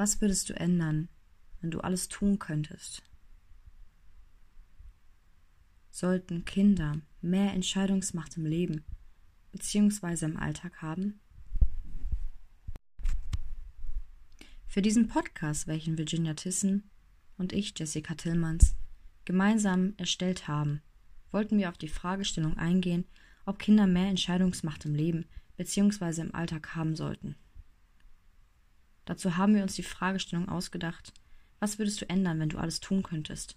Was würdest du ändern, wenn du alles tun könntest? Sollten Kinder mehr Entscheidungsmacht im Leben bzw. im Alltag haben? Für diesen Podcast, welchen Virginia Tissen und ich, Jessica Tillmans, gemeinsam erstellt haben, wollten wir auf die Fragestellung eingehen, ob Kinder mehr Entscheidungsmacht im Leben bzw. im Alltag haben sollten. Dazu haben wir uns die Fragestellung ausgedacht, was würdest du ändern, wenn du alles tun könntest?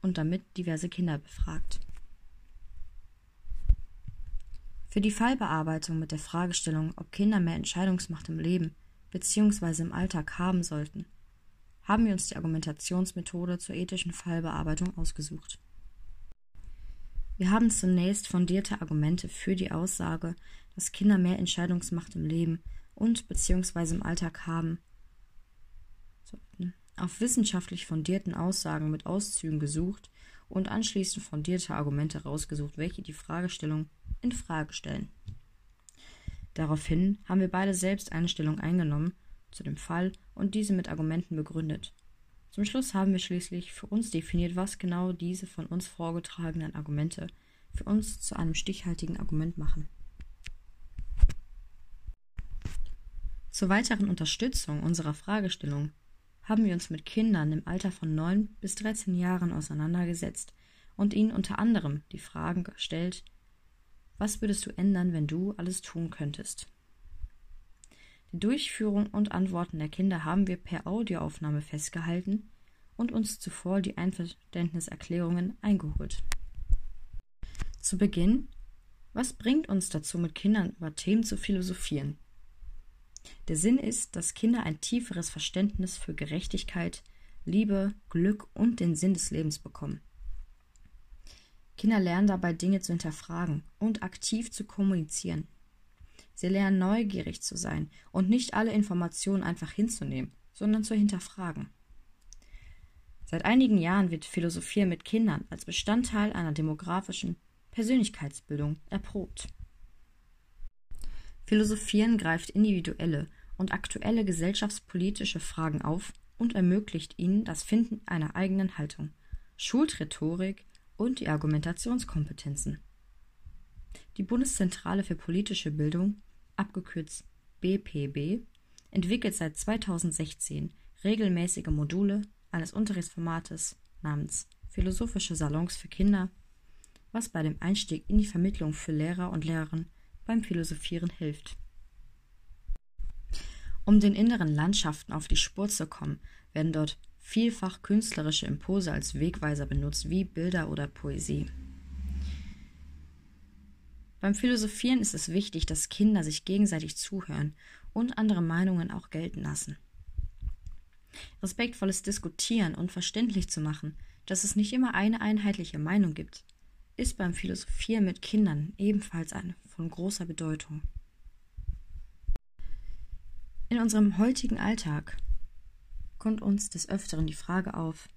Und damit diverse Kinder befragt. Für die Fallbearbeitung mit der Fragestellung, ob Kinder mehr Entscheidungsmacht im Leben bzw. im Alltag haben sollten, haben wir uns die Argumentationsmethode zur ethischen Fallbearbeitung ausgesucht. Wir haben zunächst fundierte Argumente für die Aussage, dass Kinder mehr Entscheidungsmacht im Leben und bzw. im Alltag haben sollten, auf wissenschaftlich fundierten Aussagen mit Auszügen gesucht und anschließend fundierte Argumente rausgesucht, welche die Fragestellung in Frage stellen. Daraufhin haben wir beide selbst eine Stellung eingenommen zu dem Fall und diese mit Argumenten begründet. Zum Schluss haben wir schließlich für uns definiert, was genau diese von uns vorgetragenen Argumente für uns zu einem stichhaltigen Argument machen. Zur weiteren Unterstützung unserer Fragestellung haben wir uns mit Kindern im Alter von 9 bis 13 Jahren auseinandergesetzt und ihnen unter anderem die Fragen gestellt, was würdest du ändern, wenn du alles tun könntest? Die Durchführung und Antworten der Kinder haben wir per Audioaufnahme festgehalten und uns zuvor die Einverständniserklärungen eingeholt. Zu Beginn, was bringt uns dazu, mit Kindern über Themen zu philosophieren? Der Sinn ist, dass Kinder ein tieferes Verständnis für Gerechtigkeit, Liebe, Glück und den Sinn des Lebens bekommen. Kinder lernen dabei Dinge zu hinterfragen und aktiv zu kommunizieren. Sie lernen neugierig zu sein und nicht alle Informationen einfach hinzunehmen, sondern zu hinterfragen. Seit einigen Jahren wird Philosophieren mit Kindern als Bestandteil einer demografischen Persönlichkeitsbildung erprobt. Philosophieren greift individuelle und aktuelle gesellschaftspolitische Fragen auf und ermöglicht ihnen das Finden einer eigenen Haltung, schult Rhetorik und die Argumentationskompetenzen. Die Bundeszentrale für politische Bildung, abgekürzt BPB, entwickelt seit 2016 regelmäßige Module eines Unterrichtsformates namens Philosophische Salons für Kinder, was bei dem Einstieg in die Vermittlung für Lehrer und Lehrerinnen beim Philosophieren hilft. Um den inneren Landschaften auf die Spur zu kommen, werden dort vielfach künstlerische Impulse als Wegweiser benutzt, wie Bilder oder Poesie. Beim Philosophieren ist es wichtig, dass Kinder sich gegenseitig zuhören und andere Meinungen auch gelten lassen. Respektvolles Diskutieren und verständlich zu machen, dass es nicht immer eine einheitliche Meinung gibt, ist beim Philosophieren mit Kindern ebenfalls eine von großer Bedeutung. In unserem heutigen Alltag kommt uns des Öfteren die Frage auf,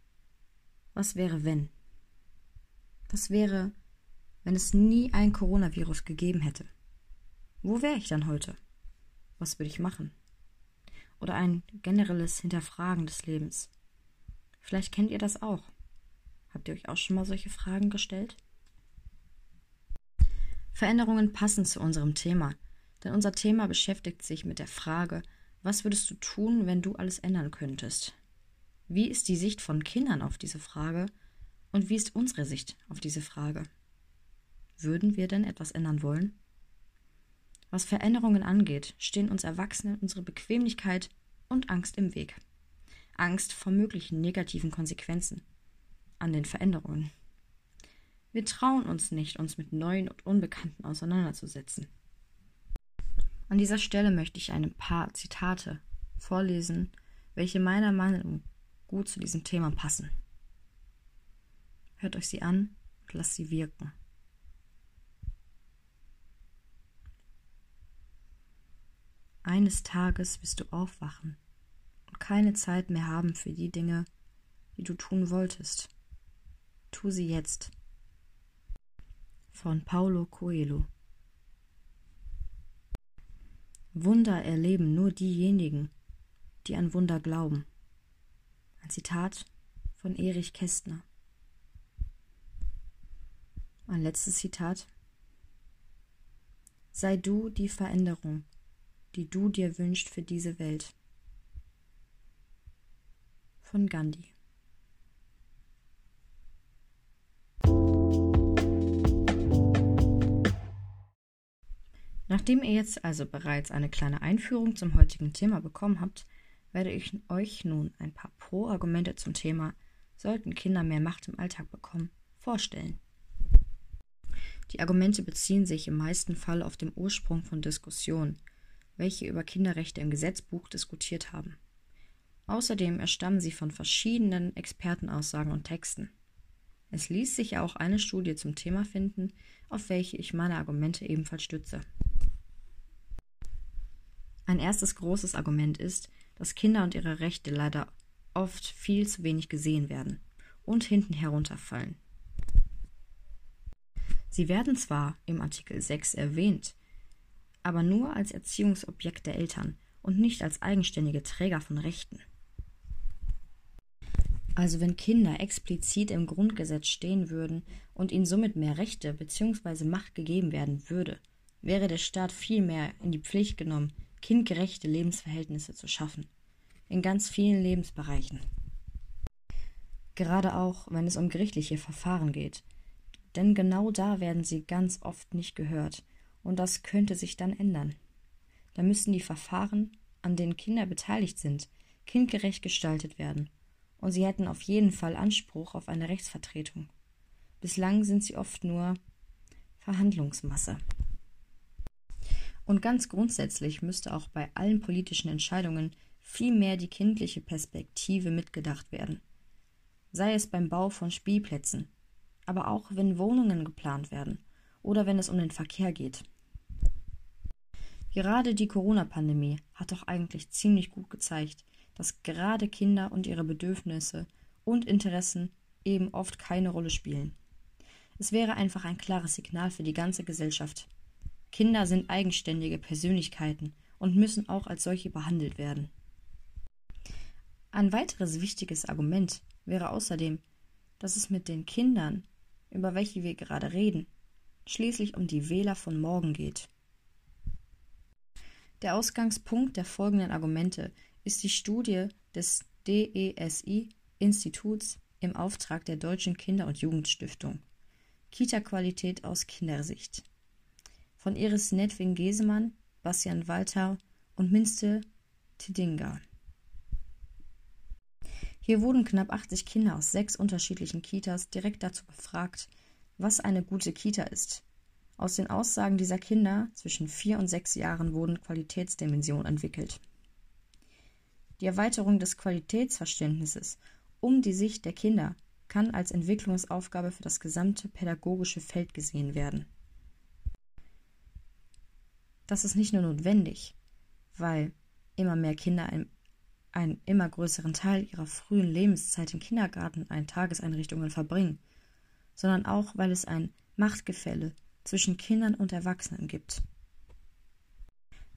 was wäre wenn? Was wäre, wenn es nie ein Coronavirus gegeben hätte? Wo wäre ich dann heute? Was würde ich machen? Oder ein generelles Hinterfragen des Lebens. Vielleicht kennt ihr das auch. Habt ihr euch auch schon mal solche Fragen gestellt? Veränderungen passen zu unserem Thema, denn unser Thema beschäftigt sich mit der Frage, was würdest du tun, wenn du alles ändern könntest? Wie ist die Sicht von Kindern auf diese Frage und wie ist unsere Sicht auf diese Frage? Würden wir denn etwas ändern wollen? Was Veränderungen angeht, stehen uns Erwachsenen unsere Bequemlichkeit und Angst im Weg. Angst vor möglichen negativen Konsequenzen an den Veränderungen. Wir trauen uns nicht, uns mit Neuen und Unbekannten auseinanderzusetzen. An dieser Stelle möchte ich ein paar Zitate vorlesen, welche meiner Meinung gut zu diesem Thema passen. Hört euch sie an und lasst sie wirken. Eines Tages wirst du aufwachen und keine Zeit mehr haben für die Dinge, die du tun wolltest. Tu sie jetzt von Paulo Coelho. Wunder erleben nur diejenigen, die an Wunder glauben. Ein Zitat von Erich Kästner. Ein letztes Zitat. Sei du die Veränderung, die du dir wünschst für diese Welt. Von Gandhi. Nachdem ihr jetzt also bereits eine kleine Einführung zum heutigen Thema bekommen habt, werde ich euch nun ein paar Pro-Argumente zum Thema Sollten Kinder mehr Macht im Alltag bekommen vorstellen. Die Argumente beziehen sich im meisten Fall auf den Ursprung von Diskussionen, welche über Kinderrechte im Gesetzbuch diskutiert haben. Außerdem erstammen sie von verschiedenen Expertenaussagen und Texten. Es ließ sich auch eine Studie zum Thema finden, auf welche ich meine Argumente ebenfalls stütze. Ein erstes großes Argument ist, dass Kinder und ihre Rechte leider oft viel zu wenig gesehen werden und hinten herunterfallen. Sie werden zwar im Artikel 6 erwähnt, aber nur als Erziehungsobjekt der Eltern und nicht als eigenständige Träger von Rechten. Also wenn Kinder explizit im Grundgesetz stehen würden und ihnen somit mehr Rechte bzw. Macht gegeben werden würde, wäre der Staat viel mehr in die Pflicht genommen, kindgerechte Lebensverhältnisse zu schaffen, in ganz vielen Lebensbereichen. Gerade auch, wenn es um gerichtliche Verfahren geht, denn genau da werden sie ganz oft nicht gehört, und das könnte sich dann ändern. Da müssen die Verfahren, an denen Kinder beteiligt sind, kindgerecht gestaltet werden, und sie hätten auf jeden Fall Anspruch auf eine Rechtsvertretung. Bislang sind sie oft nur Verhandlungsmasse. Und ganz grundsätzlich müsste auch bei allen politischen Entscheidungen viel mehr die kindliche Perspektive mitgedacht werden. Sei es beim Bau von Spielplätzen, aber auch wenn Wohnungen geplant werden oder wenn es um den Verkehr geht. Gerade die Corona-Pandemie hat doch eigentlich ziemlich gut gezeigt, dass gerade Kinder und ihre Bedürfnisse und Interessen eben oft keine Rolle spielen. Es wäre einfach ein klares Signal für die ganze Gesellschaft, Kinder sind eigenständige Persönlichkeiten und müssen auch als solche behandelt werden. Ein weiteres wichtiges Argument wäre außerdem, dass es mit den Kindern, über welche wir gerade reden, schließlich um die Wähler von morgen geht. Der Ausgangspunkt der folgenden Argumente ist die Studie des DESI-Instituts im Auftrag der Deutschen Kinder- und Jugendstiftung Kita-Qualität aus Kindersicht von Iris Nedwing-Gesemann, Bastian Walter und Minste Tidinga. Hier wurden knapp 80 Kinder aus sechs unterschiedlichen Kitas direkt dazu befragt, was eine gute Kita ist. Aus den Aussagen dieser Kinder zwischen vier und sechs Jahren wurden Qualitätsdimensionen entwickelt. Die Erweiterung des Qualitätsverständnisses um die Sicht der Kinder kann als Entwicklungsaufgabe für das gesamte pädagogische Feld gesehen werden. Das ist nicht nur notwendig, weil immer mehr Kinder einen, einen immer größeren Teil ihrer frühen Lebenszeit im Kindergarten, in Tageseinrichtungen verbringen, sondern auch, weil es ein Machtgefälle zwischen Kindern und Erwachsenen gibt.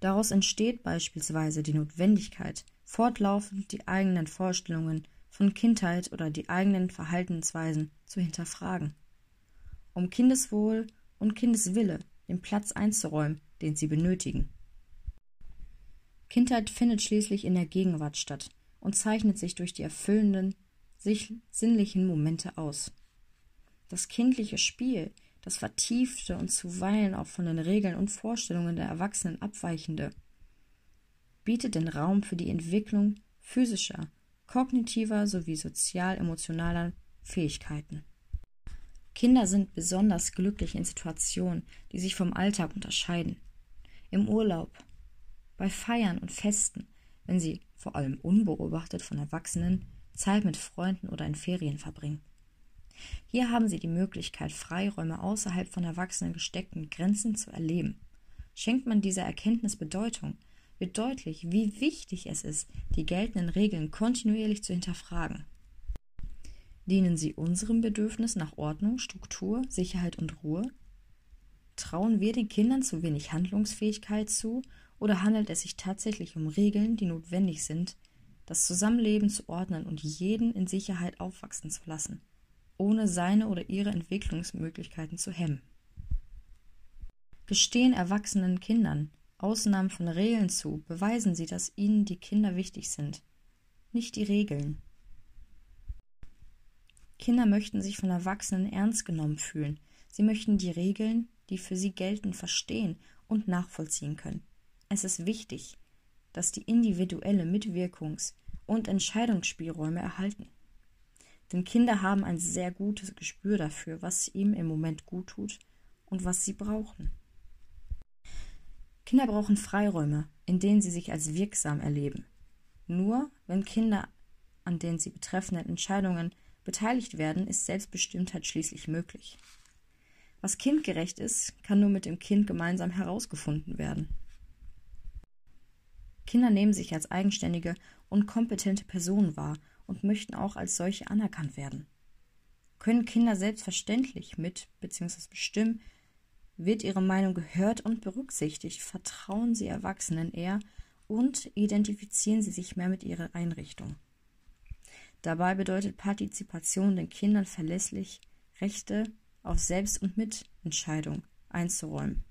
Daraus entsteht beispielsweise die Notwendigkeit, fortlaufend die eigenen Vorstellungen von Kindheit oder die eigenen Verhaltensweisen zu hinterfragen, um Kindeswohl und Kindeswille den Platz einzuräumen, den sie benötigen. Kindheit findet schließlich in der Gegenwart statt und zeichnet sich durch die erfüllenden, sich sinnlichen Momente aus. Das kindliche Spiel, das vertiefte und zuweilen auch von den Regeln und Vorstellungen der Erwachsenen abweichende, bietet den Raum für die Entwicklung physischer, kognitiver sowie sozial-emotionaler Fähigkeiten. Kinder sind besonders glücklich in Situationen, die sich vom Alltag unterscheiden im Urlaub, bei Feiern und Festen, wenn sie, vor allem unbeobachtet von Erwachsenen, Zeit mit Freunden oder in Ferien verbringen. Hier haben sie die Möglichkeit, Freiräume außerhalb von Erwachsenen gesteckten Grenzen zu erleben. Schenkt man dieser Erkenntnis Bedeutung, wird deutlich, wie wichtig es ist, die geltenden Regeln kontinuierlich zu hinterfragen. Dienen sie unserem Bedürfnis nach Ordnung, Struktur, Sicherheit und Ruhe? Trauen wir den Kindern zu wenig Handlungsfähigkeit zu oder handelt es sich tatsächlich um Regeln, die notwendig sind, das Zusammenleben zu ordnen und jeden in Sicherheit aufwachsen zu lassen, ohne seine oder ihre Entwicklungsmöglichkeiten zu hemmen. Gestehen erwachsenen Kindern Ausnahmen von Regeln zu, beweisen sie, dass ihnen die Kinder wichtig sind, nicht die Regeln. Kinder möchten sich von Erwachsenen ernst genommen fühlen. Sie möchten die Regeln, die für sie gelten, verstehen und nachvollziehen können. Es ist wichtig, dass die individuelle Mitwirkungs- und Entscheidungsspielräume erhalten. Denn Kinder haben ein sehr gutes Gespür dafür, was ihm im Moment gut tut und was sie brauchen. Kinder brauchen Freiräume, in denen sie sich als wirksam erleben. Nur wenn Kinder an den sie betreffenden Entscheidungen beteiligt werden, ist Selbstbestimmtheit schließlich möglich. Was kindgerecht ist, kann nur mit dem Kind gemeinsam herausgefunden werden. Kinder nehmen sich als eigenständige und kompetente Personen wahr und möchten auch als solche anerkannt werden. Können Kinder selbstverständlich mit bzw. bestimmen, wird ihre Meinung gehört und berücksichtigt, vertrauen sie Erwachsenen eher und identifizieren sie sich mehr mit ihrer Einrichtung. Dabei bedeutet Partizipation den Kindern verlässlich Rechte auf Selbst- und Mitentscheidung einzuräumen.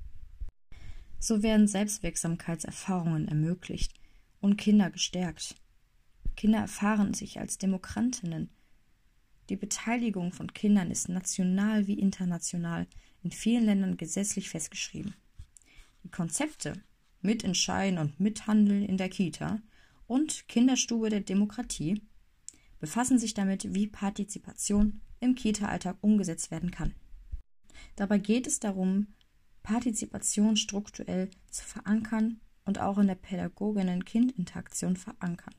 So werden Selbstwirksamkeitserfahrungen ermöglicht und Kinder gestärkt. Kinder erfahren sich als Demokratinnen. Die Beteiligung von Kindern ist national wie international in vielen Ländern gesetzlich festgeschrieben. Die Konzepte Mitentscheiden und Mithandeln in der Kita und Kinderstube der Demokratie befassen sich damit, wie Partizipation im Kita-Alltag umgesetzt werden kann. Dabei geht es darum, Partizipation strukturell zu verankern und auch in der Pädagoginnen-Kind-Interaktion verankern.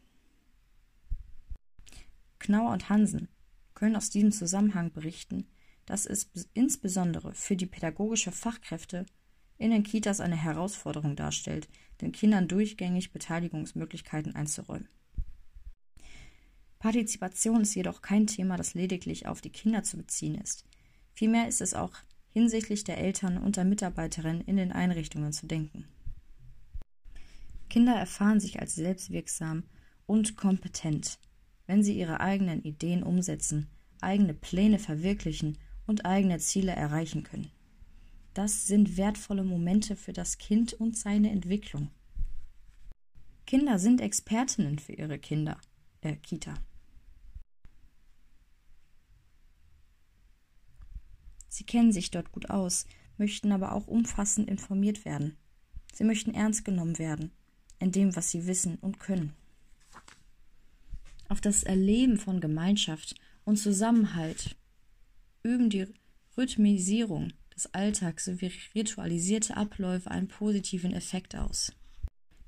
Knauer und Hansen können aus diesem Zusammenhang berichten, dass es insbesondere für die pädagogische Fachkräfte in den Kitas eine Herausforderung darstellt, den Kindern durchgängig Beteiligungsmöglichkeiten einzuräumen. Partizipation ist jedoch kein Thema, das lediglich auf die Kinder zu beziehen ist. Vielmehr ist es auch hinsichtlich der Eltern und der Mitarbeiterinnen in den Einrichtungen zu denken. Kinder erfahren sich als selbstwirksam und kompetent, wenn sie ihre eigenen Ideen umsetzen, eigene Pläne verwirklichen und eigene Ziele erreichen können. Das sind wertvolle Momente für das Kind und seine Entwicklung. Kinder sind Expertinnen für ihre Kinder, äh, Kita. Sie kennen sich dort gut aus, möchten aber auch umfassend informiert werden. Sie möchten ernst genommen werden in dem, was sie wissen und können. Auf das Erleben von Gemeinschaft und Zusammenhalt üben die Rhythmisierung des Alltags sowie ritualisierte Abläufe einen positiven Effekt aus.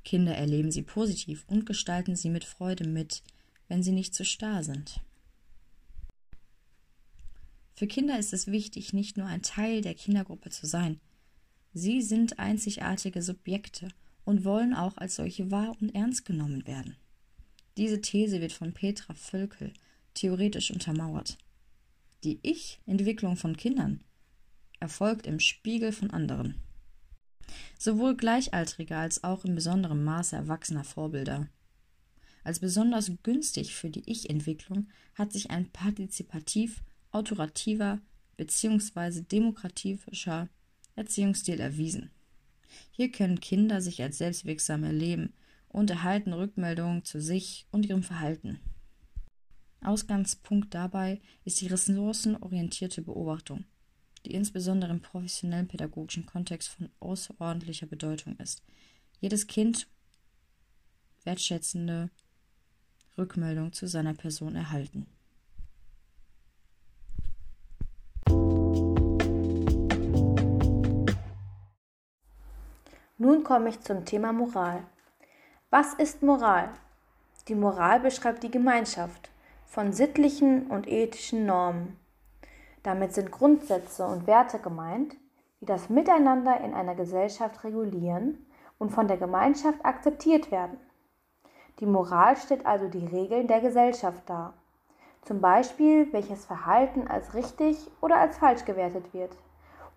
Kinder erleben sie positiv und gestalten sie mit Freude mit, wenn sie nicht zu starr sind. Für Kinder ist es wichtig, nicht nur ein Teil der Kindergruppe zu sein. Sie sind einzigartige Subjekte und wollen auch als solche wahr und ernst genommen werden. Diese These wird von Petra Völkel theoretisch untermauert. Die Ich-Entwicklung von Kindern erfolgt im Spiegel von anderen. Sowohl Gleichaltrige als auch in besonderem Maße erwachsener Vorbilder. Als besonders günstig für die Ich-Entwicklung hat sich ein partizipativ autorativer bzw. demokratischer Erziehungsstil erwiesen. Hier können Kinder sich als selbstwirksam erleben und erhalten Rückmeldungen zu sich und ihrem Verhalten. Ausgangspunkt dabei ist die ressourcenorientierte Beobachtung, die insbesondere im professionellen pädagogischen Kontext von außerordentlicher Bedeutung ist. Jedes Kind wertschätzende Rückmeldung zu seiner Person erhalten. Nun komme ich zum Thema Moral. Was ist Moral? Die Moral beschreibt die Gemeinschaft von sittlichen und ethischen Normen. Damit sind Grundsätze und Werte gemeint, die das Miteinander in einer Gesellschaft regulieren und von der Gemeinschaft akzeptiert werden. Die Moral stellt also die Regeln der Gesellschaft dar. Zum Beispiel, welches Verhalten als richtig oder als falsch gewertet wird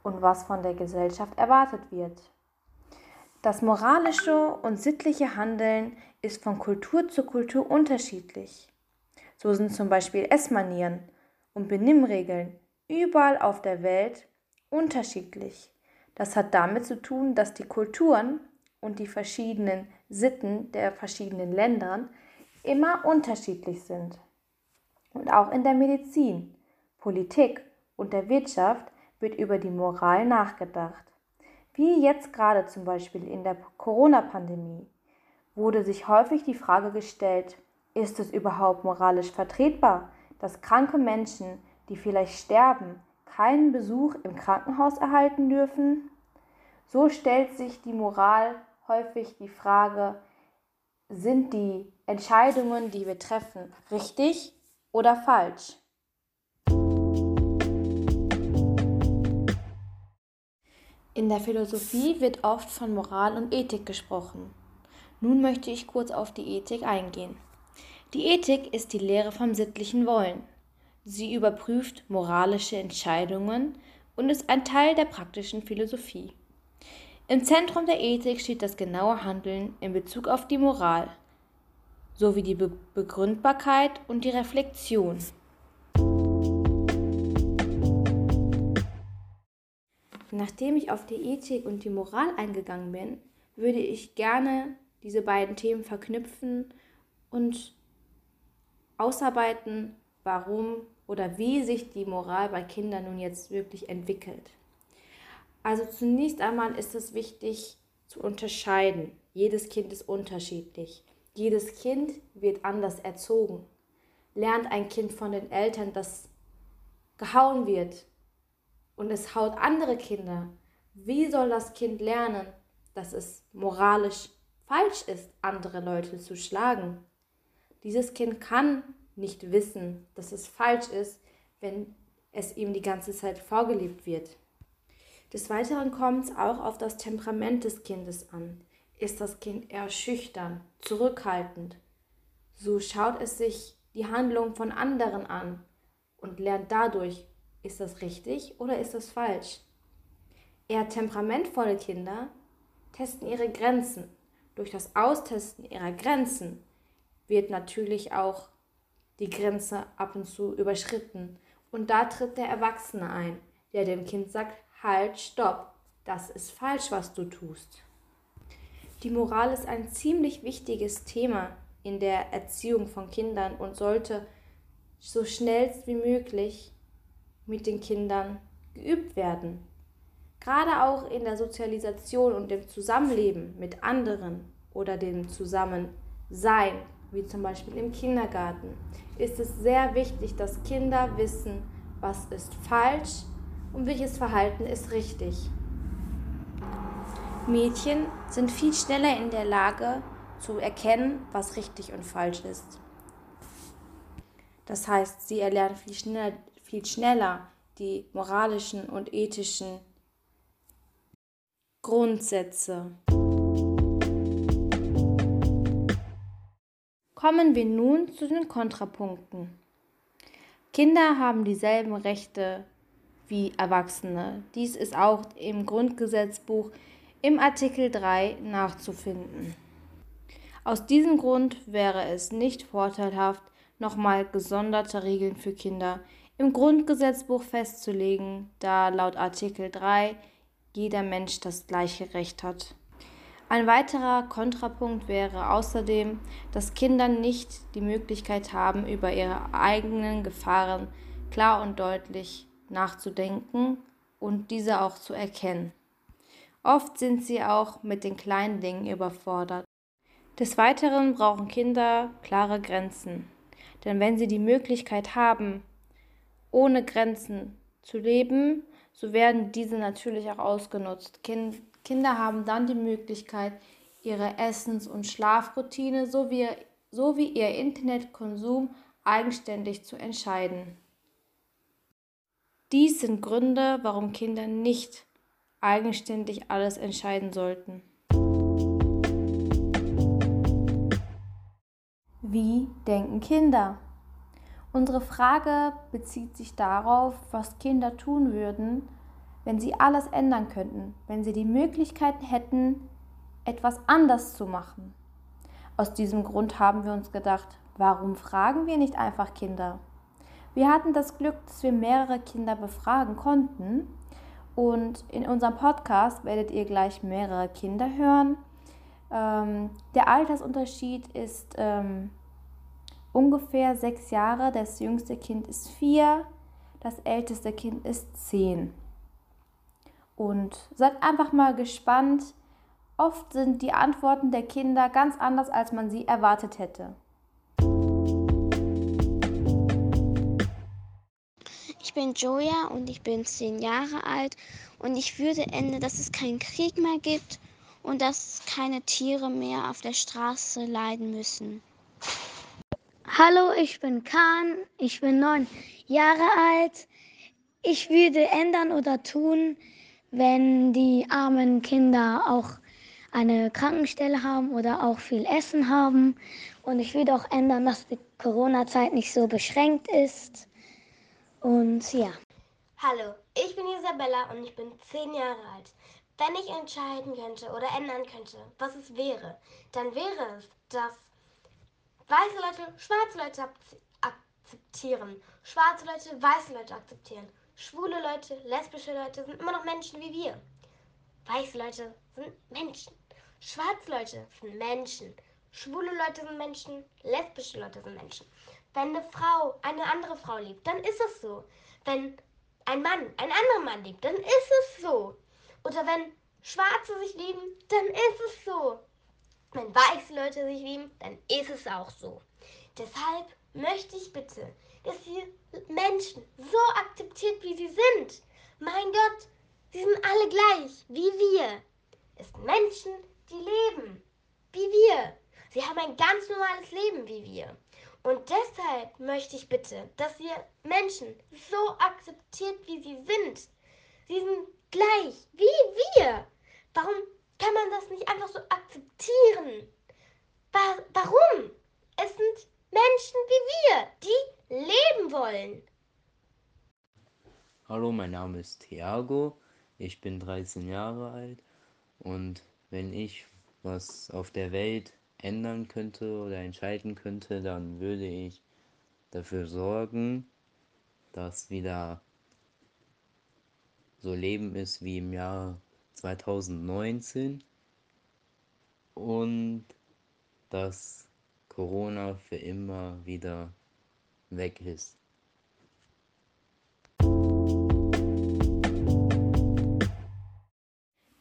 und was von der Gesellschaft erwartet wird. Das moralische und sittliche Handeln ist von Kultur zu Kultur unterschiedlich. So sind zum Beispiel Essmanieren und Benimmregeln überall auf der Welt unterschiedlich. Das hat damit zu tun, dass die Kulturen und die verschiedenen Sitten der verschiedenen Ländern immer unterschiedlich sind. Und auch in der Medizin, Politik und der Wirtschaft wird über die Moral nachgedacht. Wie jetzt gerade zum Beispiel in der Corona-Pandemie wurde sich häufig die Frage gestellt, ist es überhaupt moralisch vertretbar, dass kranke Menschen, die vielleicht sterben, keinen Besuch im Krankenhaus erhalten dürfen? So stellt sich die Moral häufig die Frage, sind die Entscheidungen, die wir treffen, richtig oder falsch? In der Philosophie wird oft von Moral und Ethik gesprochen. Nun möchte ich kurz auf die Ethik eingehen. Die Ethik ist die Lehre vom sittlichen Wollen. Sie überprüft moralische Entscheidungen und ist ein Teil der praktischen Philosophie. Im Zentrum der Ethik steht das genaue Handeln in Bezug auf die Moral sowie die Be Begründbarkeit und die Reflexion. Nachdem ich auf die Ethik und die Moral eingegangen bin, würde ich gerne diese beiden Themen verknüpfen und ausarbeiten, warum oder wie sich die Moral bei Kindern nun jetzt wirklich entwickelt. Also zunächst einmal ist es wichtig zu unterscheiden. Jedes Kind ist unterschiedlich. Jedes Kind wird anders erzogen. Lernt ein Kind von den Eltern, dass gehauen wird und es haut andere Kinder. Wie soll das Kind lernen, dass es moralisch falsch ist, andere Leute zu schlagen? Dieses Kind kann nicht wissen, dass es falsch ist, wenn es ihm die ganze Zeit vorgelebt wird. Des Weiteren kommt es auch auf das Temperament des Kindes an. Ist das Kind eher schüchtern, zurückhaltend, so schaut es sich die Handlung von anderen an und lernt dadurch, ist das richtig oder ist das falsch. Eher temperamentvolle Kinder testen ihre Grenzen. Durch das Austesten ihrer Grenzen wird natürlich auch die Grenze ab und zu überschritten. Und da tritt der Erwachsene ein, der dem Kind sagt, halt, stopp, das ist falsch, was du tust. Die Moral ist ein ziemlich wichtiges Thema in der Erziehung von Kindern und sollte so schnell wie möglich mit den Kindern geübt werden. Gerade auch in der Sozialisation und dem Zusammenleben mit anderen oder dem Zusammensein, wie zum Beispiel im Kindergarten, ist es sehr wichtig, dass Kinder wissen, was ist falsch und welches Verhalten ist richtig. Mädchen sind viel schneller in der Lage zu erkennen, was richtig und falsch ist. Das heißt, sie erlernen viel schneller, viel schneller die moralischen und ethischen Grundsätze. Kommen wir nun zu den Kontrapunkten. Kinder haben dieselben Rechte wie Erwachsene. Dies ist auch im Grundgesetzbuch im Artikel 3 nachzufinden. Aus diesem Grund wäre es nicht vorteilhaft, nochmal gesonderte Regeln für Kinder im Grundgesetzbuch festzulegen, da laut Artikel 3 jeder Mensch das gleiche Recht hat. Ein weiterer Kontrapunkt wäre außerdem, dass Kinder nicht die Möglichkeit haben, über ihre eigenen Gefahren klar und deutlich nachzudenken und diese auch zu erkennen. Oft sind sie auch mit den kleinen Dingen überfordert. Des Weiteren brauchen Kinder klare Grenzen, denn wenn sie die Möglichkeit haben, ohne Grenzen zu leben, so werden diese natürlich auch ausgenutzt. Kind, Kinder haben dann die Möglichkeit, ihre Essens- und Schlafroutine sowie, sowie ihr Internetkonsum eigenständig zu entscheiden. Dies sind Gründe, warum Kinder nicht eigenständig alles entscheiden sollten. Wie denken Kinder? Unsere Frage bezieht sich darauf, was Kinder tun würden, wenn sie alles ändern könnten, wenn sie die Möglichkeit hätten, etwas anders zu machen. Aus diesem Grund haben wir uns gedacht, warum fragen wir nicht einfach Kinder? Wir hatten das Glück, dass wir mehrere Kinder befragen konnten und in unserem Podcast werdet ihr gleich mehrere Kinder hören. Ähm, der Altersunterschied ist ähm, ungefähr sechs Jahre. Das jüngste Kind ist vier, das älteste Kind ist zehn. Und seid einfach mal gespannt. Oft sind die Antworten der Kinder ganz anders, als man sie erwartet hätte. Ich bin Joja und ich bin zehn Jahre alt und ich würde ändern, dass es keinen Krieg mehr gibt und dass keine Tiere mehr auf der Straße leiden müssen. Hallo, ich bin Kahn, ich bin neun Jahre alt. Ich würde ändern oder tun, wenn die armen Kinder auch eine Krankenstelle haben oder auch viel Essen haben. Und ich würde auch ändern, dass die Corona-Zeit nicht so beschränkt ist. Und ja. Hallo, ich bin Isabella und ich bin zehn Jahre alt. Wenn ich entscheiden könnte oder ändern könnte, was es wäre, dann wäre es, dass weiße Leute schwarze Leute akzeptieren, schwarze Leute weiße Leute akzeptieren, schwule Leute, lesbische Leute sind immer noch Menschen wie wir. Weiße Leute sind Menschen, schwarze Leute sind Menschen, schwule Leute sind Menschen, lesbische Leute sind Menschen. Wenn eine Frau eine andere Frau liebt, dann ist es so. Wenn ein Mann einen anderen Mann liebt, dann ist es so. Oder wenn Schwarze sich lieben, dann ist es so. Wenn weiße Leute sich lieben, dann ist es auch so. Deshalb möchte ich bitte, dass ihr Menschen so akzeptiert, wie sie sind. Mein Gott, sie sind alle gleich, wie wir. Es sind Menschen, die leben, wie wir. Sie haben ein ganz normales Leben wie wir. Und deshalb möchte ich bitte, dass ihr Menschen so akzeptiert, wie sie sind. Sie sind gleich, wie wir. Warum kann man das nicht einfach so akzeptieren? warum? Es sind Menschen wie wir, die leben wollen. Hallo, mein Name ist Thiago. Ich bin 13 Jahre alt und wenn ich was auf der Welt ändern könnte oder entscheiden könnte, dann würde ich dafür sorgen, dass wieder so Leben ist wie im Jahr 2019 und dass Corona für immer wieder weg ist.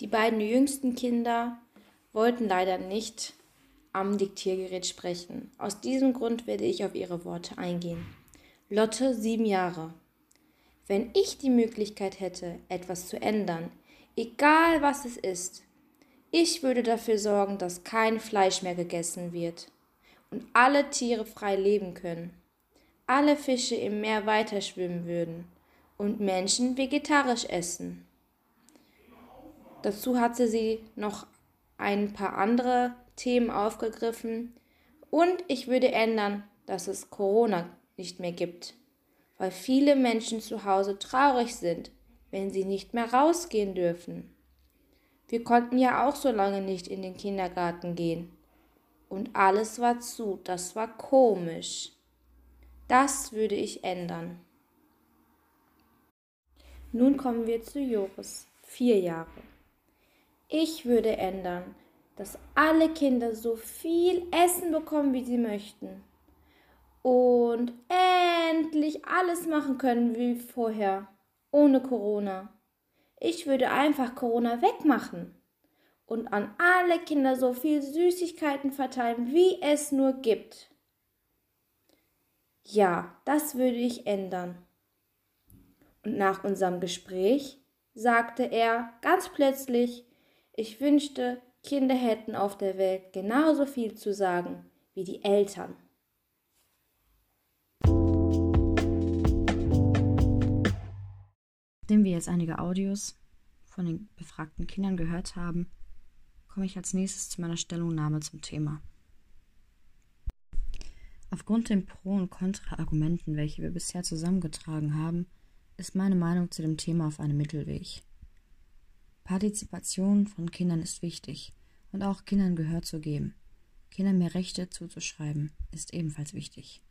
Die beiden jüngsten Kinder wollten leider nicht am Diktiergerät sprechen. Aus diesem Grund werde ich auf ihre Worte eingehen. Lotte, sieben Jahre. Wenn ich die Möglichkeit hätte, etwas zu ändern, egal was es ist, ich würde dafür sorgen, dass kein Fleisch mehr gegessen wird und alle Tiere frei leben können, alle Fische im Meer weiterschwimmen würden und Menschen vegetarisch essen. Dazu hatte sie noch ein paar andere Themen aufgegriffen und ich würde ändern, dass es Corona nicht mehr gibt, weil viele Menschen zu Hause traurig sind, wenn sie nicht mehr rausgehen dürfen. Wir konnten ja auch so lange nicht in den Kindergarten gehen. Und alles war zu, das war komisch. Das würde ich ändern. Nun kommen wir zu Joris, vier Jahre. Ich würde ändern, dass alle Kinder so viel Essen bekommen, wie sie möchten. Und endlich alles machen können wie vorher, ohne Corona. Ich würde einfach Corona wegmachen und an alle Kinder so viel Süßigkeiten verteilen, wie es nur gibt. Ja, das würde ich ändern. Und nach unserem Gespräch sagte er ganz plötzlich, ich wünschte, Kinder hätten auf der Welt genauso viel zu sagen wie die Eltern. Nachdem wir jetzt einige Audios von den befragten Kindern gehört haben, komme ich als nächstes zu meiner Stellungnahme zum Thema. Aufgrund den Pro- und Kontra-Argumenten, welche wir bisher zusammengetragen haben, ist meine Meinung zu dem Thema auf einem Mittelweg. Partizipation von Kindern ist wichtig und auch Kindern Gehör zu geben. Kindern mehr Rechte zuzuschreiben, ist ebenfalls wichtig.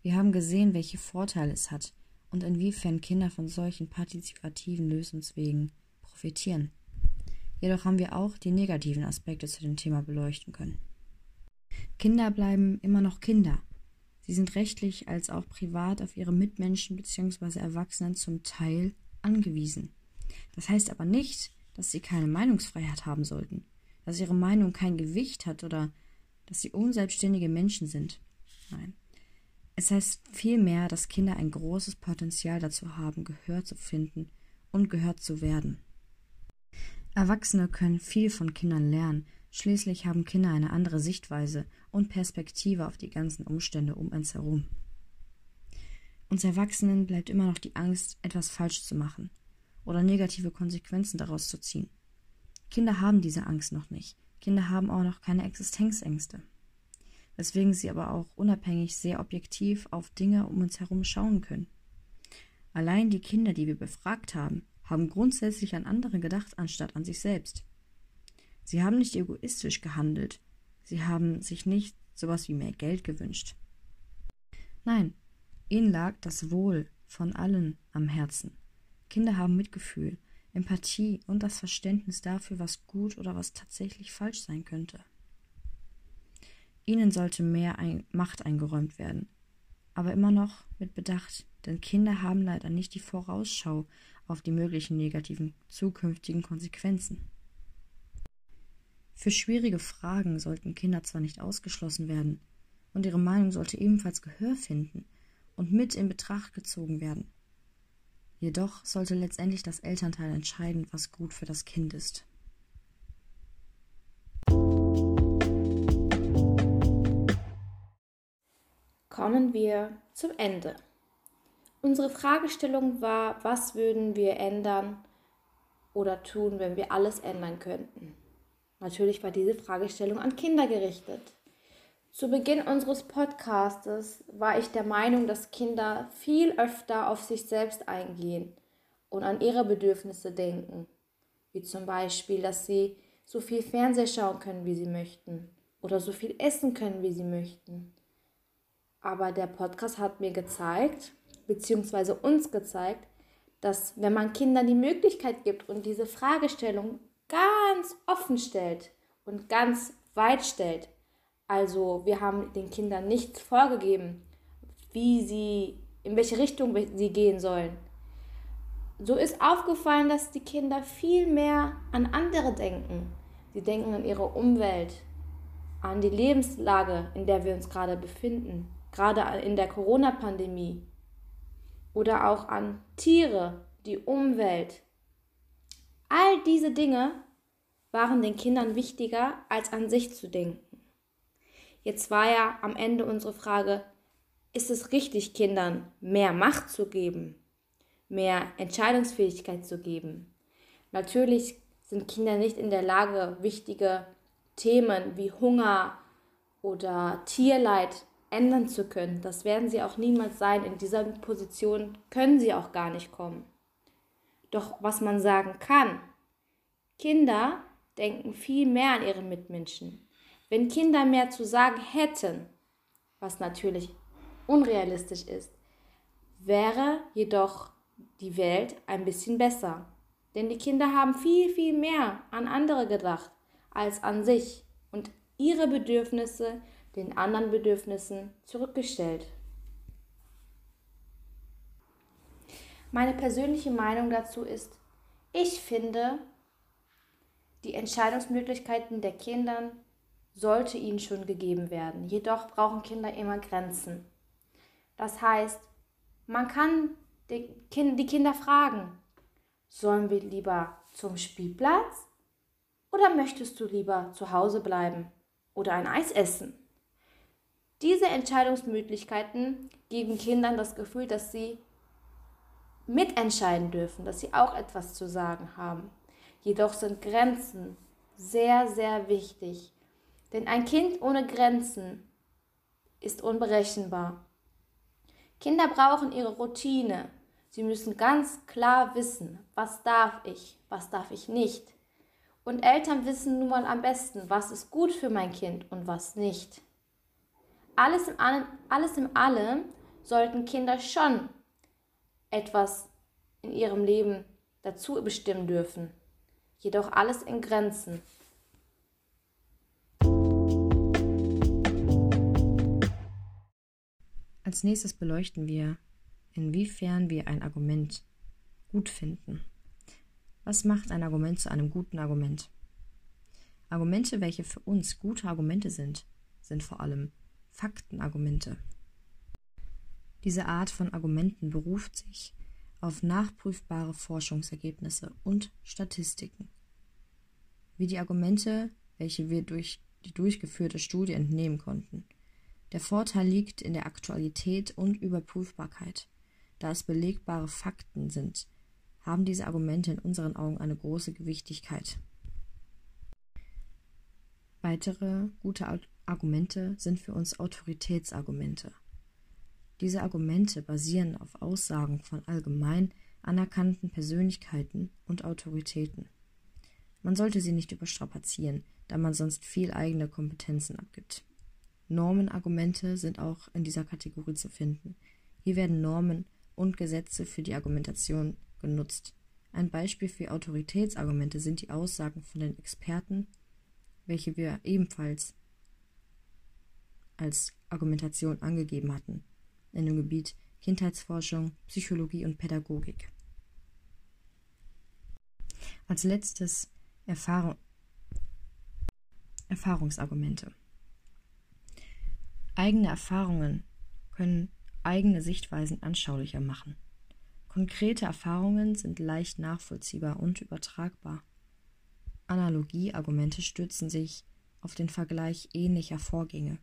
Wir haben gesehen, welche Vorteile es hat und inwiefern Kinder von solchen partizipativen Lösungswegen profitieren. Jedoch haben wir auch die negativen Aspekte zu dem Thema beleuchten können. Kinder bleiben immer noch Kinder. Sie sind rechtlich als auch privat auf ihre Mitmenschen bzw. Erwachsenen zum Teil angewiesen. Das heißt aber nicht, dass sie keine Meinungsfreiheit haben sollten, dass ihre Meinung kein Gewicht hat oder dass sie unselbstständige Menschen sind. Nein. Es heißt vielmehr, dass Kinder ein großes Potenzial dazu haben, Gehör zu finden und gehört zu werden. Erwachsene können viel von Kindern lernen, schließlich haben Kinder eine andere Sichtweise und Perspektive auf die ganzen Umstände um uns herum. Uns Erwachsenen bleibt immer noch die Angst, etwas falsch zu machen oder negative Konsequenzen daraus zu ziehen. Kinder haben diese Angst noch nicht. Kinder haben auch noch keine Existenzängste weswegen sie aber auch unabhängig sehr objektiv auf Dinge um uns herum schauen können. Allein die Kinder, die wir befragt haben, haben grundsätzlich an andere gedacht, anstatt an sich selbst. Sie haben nicht egoistisch gehandelt, sie haben sich nicht sowas wie mehr Geld gewünscht. Nein, ihnen lag das Wohl von allen am Herzen. Kinder haben Mitgefühl, Empathie und das Verständnis dafür, was gut oder was tatsächlich falsch sein könnte. Ihnen sollte mehr ein Macht eingeräumt werden. Aber immer noch mit Bedacht, denn Kinder haben leider nicht die Vorausschau auf die möglichen negativen zukünftigen Konsequenzen. Für schwierige Fragen sollten Kinder zwar nicht ausgeschlossen werden, und ihre Meinung sollte ebenfalls Gehör finden und mit in Betracht gezogen werden. Jedoch sollte letztendlich das Elternteil entscheiden, was gut für das Kind ist. Kommen wir zum Ende. Unsere Fragestellung war, was würden wir ändern oder tun, wenn wir alles ändern könnten? Natürlich war diese Fragestellung an Kinder gerichtet. Zu Beginn unseres Podcastes war ich der Meinung, dass Kinder viel öfter auf sich selbst eingehen und an ihre Bedürfnisse denken, wie zum Beispiel, dass sie so viel Fernseh schauen können, wie sie möchten oder so viel essen können, wie sie möchten aber der Podcast hat mir gezeigt, beziehungsweise uns gezeigt, dass wenn man Kindern die Möglichkeit gibt und diese Fragestellung ganz offen stellt und ganz weit stellt, also wir haben den Kindern nichts vorgegeben, wie sie, in welche Richtung sie gehen sollen. So ist aufgefallen, dass die Kinder viel mehr an andere denken. Sie denken an ihre Umwelt, an die Lebenslage, in der wir uns gerade befinden gerade in der Corona-Pandemie. Oder auch an Tiere, die Umwelt. All diese Dinge waren den Kindern wichtiger, als an sich zu denken. Jetzt war ja am Ende unsere Frage, ist es richtig, Kindern mehr Macht zu geben, mehr Entscheidungsfähigkeit zu geben? Natürlich sind Kinder nicht in der Lage, wichtige Themen wie Hunger oder Tierleid ändern zu können. Das werden sie auch niemals sein. In dieser Position können sie auch gar nicht kommen. Doch was man sagen kann, Kinder denken viel mehr an ihre Mitmenschen. Wenn Kinder mehr zu sagen hätten, was natürlich unrealistisch ist, wäre jedoch die Welt ein bisschen besser. Denn die Kinder haben viel, viel mehr an andere gedacht als an sich und ihre Bedürfnisse den anderen Bedürfnissen zurückgestellt. Meine persönliche Meinung dazu ist, ich finde, die Entscheidungsmöglichkeiten der Kinder sollte ihnen schon gegeben werden. Jedoch brauchen Kinder immer Grenzen. Das heißt, man kann die Kinder fragen, sollen wir lieber zum Spielplatz oder möchtest du lieber zu Hause bleiben oder ein Eis essen? Diese Entscheidungsmöglichkeiten geben Kindern das Gefühl, dass sie mitentscheiden dürfen, dass sie auch etwas zu sagen haben. Jedoch sind Grenzen sehr, sehr wichtig. Denn ein Kind ohne Grenzen ist unberechenbar. Kinder brauchen ihre Routine. Sie müssen ganz klar wissen, was darf ich, was darf ich nicht. Und Eltern wissen nun mal am besten, was ist gut für mein Kind und was nicht. Alles im, Alle, alles im Alle sollten Kinder schon etwas in ihrem Leben dazu bestimmen dürfen. Jedoch alles in Grenzen. Als nächstes beleuchten wir, inwiefern wir ein Argument gut finden. Was macht ein Argument zu einem guten Argument? Argumente, welche für uns gute Argumente sind, sind vor allem Faktenargumente. Diese Art von Argumenten beruft sich auf nachprüfbare Forschungsergebnisse und Statistiken. Wie die Argumente, welche wir durch die durchgeführte Studie entnehmen konnten. Der Vorteil liegt in der Aktualität und Überprüfbarkeit. Da es belegbare Fakten sind, haben diese Argumente in unseren Augen eine große Gewichtigkeit. Weitere gute Argumente sind für uns Autoritätsargumente. Diese Argumente basieren auf Aussagen von allgemein anerkannten Persönlichkeiten und Autoritäten. Man sollte sie nicht überstrapazieren, da man sonst viel eigene Kompetenzen abgibt. Normenargumente sind auch in dieser Kategorie zu finden. Hier werden Normen und Gesetze für die Argumentation genutzt. Ein Beispiel für Autoritätsargumente sind die Aussagen von den Experten, welche wir ebenfalls als Argumentation angegeben hatten, in dem Gebiet Kindheitsforschung, Psychologie und Pädagogik. Als letztes Erfahrung, Erfahrungsargumente. Eigene Erfahrungen können eigene Sichtweisen anschaulicher machen. Konkrete Erfahrungen sind leicht nachvollziehbar und übertragbar. Analogieargumente stützen sich auf den Vergleich ähnlicher Vorgänge.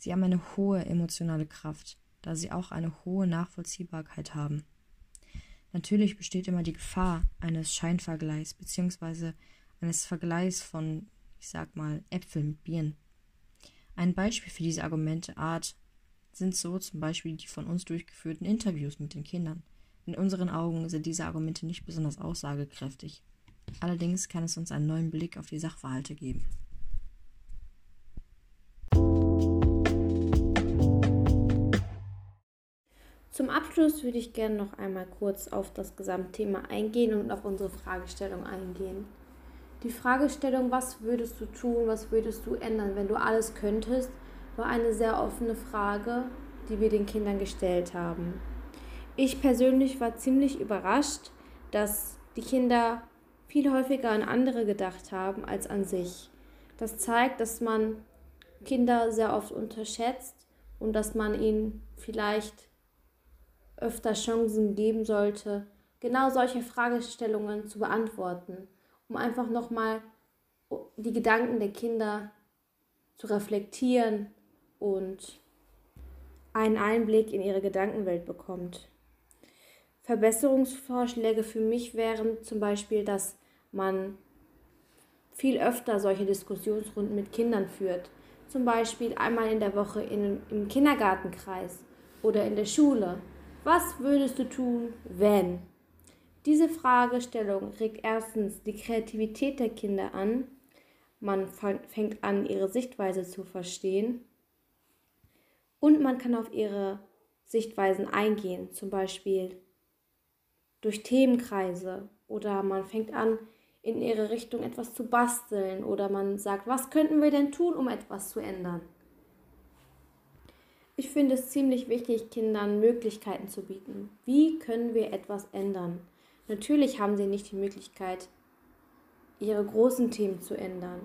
Sie haben eine hohe emotionale Kraft, da sie auch eine hohe Nachvollziehbarkeit haben. Natürlich besteht immer die Gefahr eines Scheinvergleichs bzw. eines Vergleichs von, ich sag mal, Äpfeln mit Birnen. Ein Beispiel für diese Argumenteart sind so zum Beispiel die von uns durchgeführten Interviews mit den Kindern. In unseren Augen sind diese Argumente nicht besonders aussagekräftig. Allerdings kann es uns einen neuen Blick auf die Sachverhalte geben. Zum Abschluss würde ich gerne noch einmal kurz auf das Gesamtthema eingehen und auf unsere Fragestellung eingehen. Die Fragestellung, was würdest du tun, was würdest du ändern, wenn du alles könntest, war eine sehr offene Frage, die wir den Kindern gestellt haben. Ich persönlich war ziemlich überrascht, dass die Kinder viel häufiger an andere gedacht haben als an sich. Das zeigt, dass man Kinder sehr oft unterschätzt und dass man ihnen vielleicht öfter Chancen geben sollte, genau solche Fragestellungen zu beantworten, um einfach nochmal die Gedanken der Kinder zu reflektieren und einen Einblick in ihre Gedankenwelt bekommt. Verbesserungsvorschläge für mich wären zum Beispiel, dass man viel öfter solche Diskussionsrunden mit Kindern führt. Zum Beispiel einmal in der Woche in, im Kindergartenkreis oder in der Schule. Was würdest du tun, wenn? Diese Fragestellung regt erstens die Kreativität der Kinder an. Man fängt an, ihre Sichtweise zu verstehen. Und man kann auf ihre Sichtweisen eingehen. Zum Beispiel, durch Themenkreise oder man fängt an, in ihre Richtung etwas zu basteln oder man sagt, was könnten wir denn tun, um etwas zu ändern? Ich finde es ziemlich wichtig, Kindern Möglichkeiten zu bieten. Wie können wir etwas ändern? Natürlich haben sie nicht die Möglichkeit, ihre großen Themen zu ändern,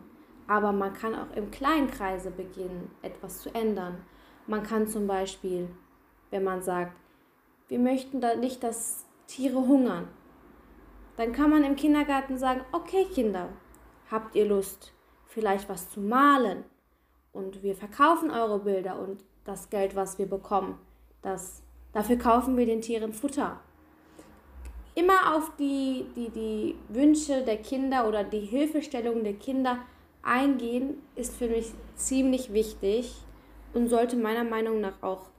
aber man kann auch im kleinen Kreise beginnen, etwas zu ändern. Man kann zum Beispiel, wenn man sagt, wir möchten da nicht, dass Tiere hungern. Dann kann man im Kindergarten sagen, okay Kinder, habt ihr Lust, vielleicht was zu malen? Und wir verkaufen eure Bilder und das Geld, was wir bekommen, das, dafür kaufen wir den Tieren Futter. Immer auf die, die, die Wünsche der Kinder oder die Hilfestellung der Kinder eingehen, ist für mich ziemlich wichtig und sollte meiner Meinung nach auch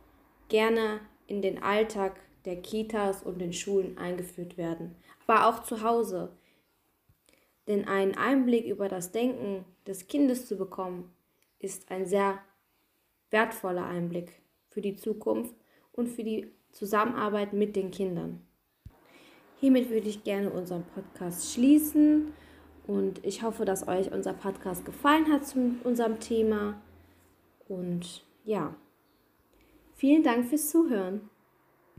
gerne in den Alltag der Kitas und den Schulen eingeführt werden, aber auch zu Hause. Denn einen Einblick über das Denken des Kindes zu bekommen, ist ein sehr wertvoller Einblick für die Zukunft und für die Zusammenarbeit mit den Kindern. Hiermit würde ich gerne unseren Podcast schließen und ich hoffe, dass euch unser Podcast gefallen hat zu unserem Thema. Und ja, vielen Dank fürs Zuhören.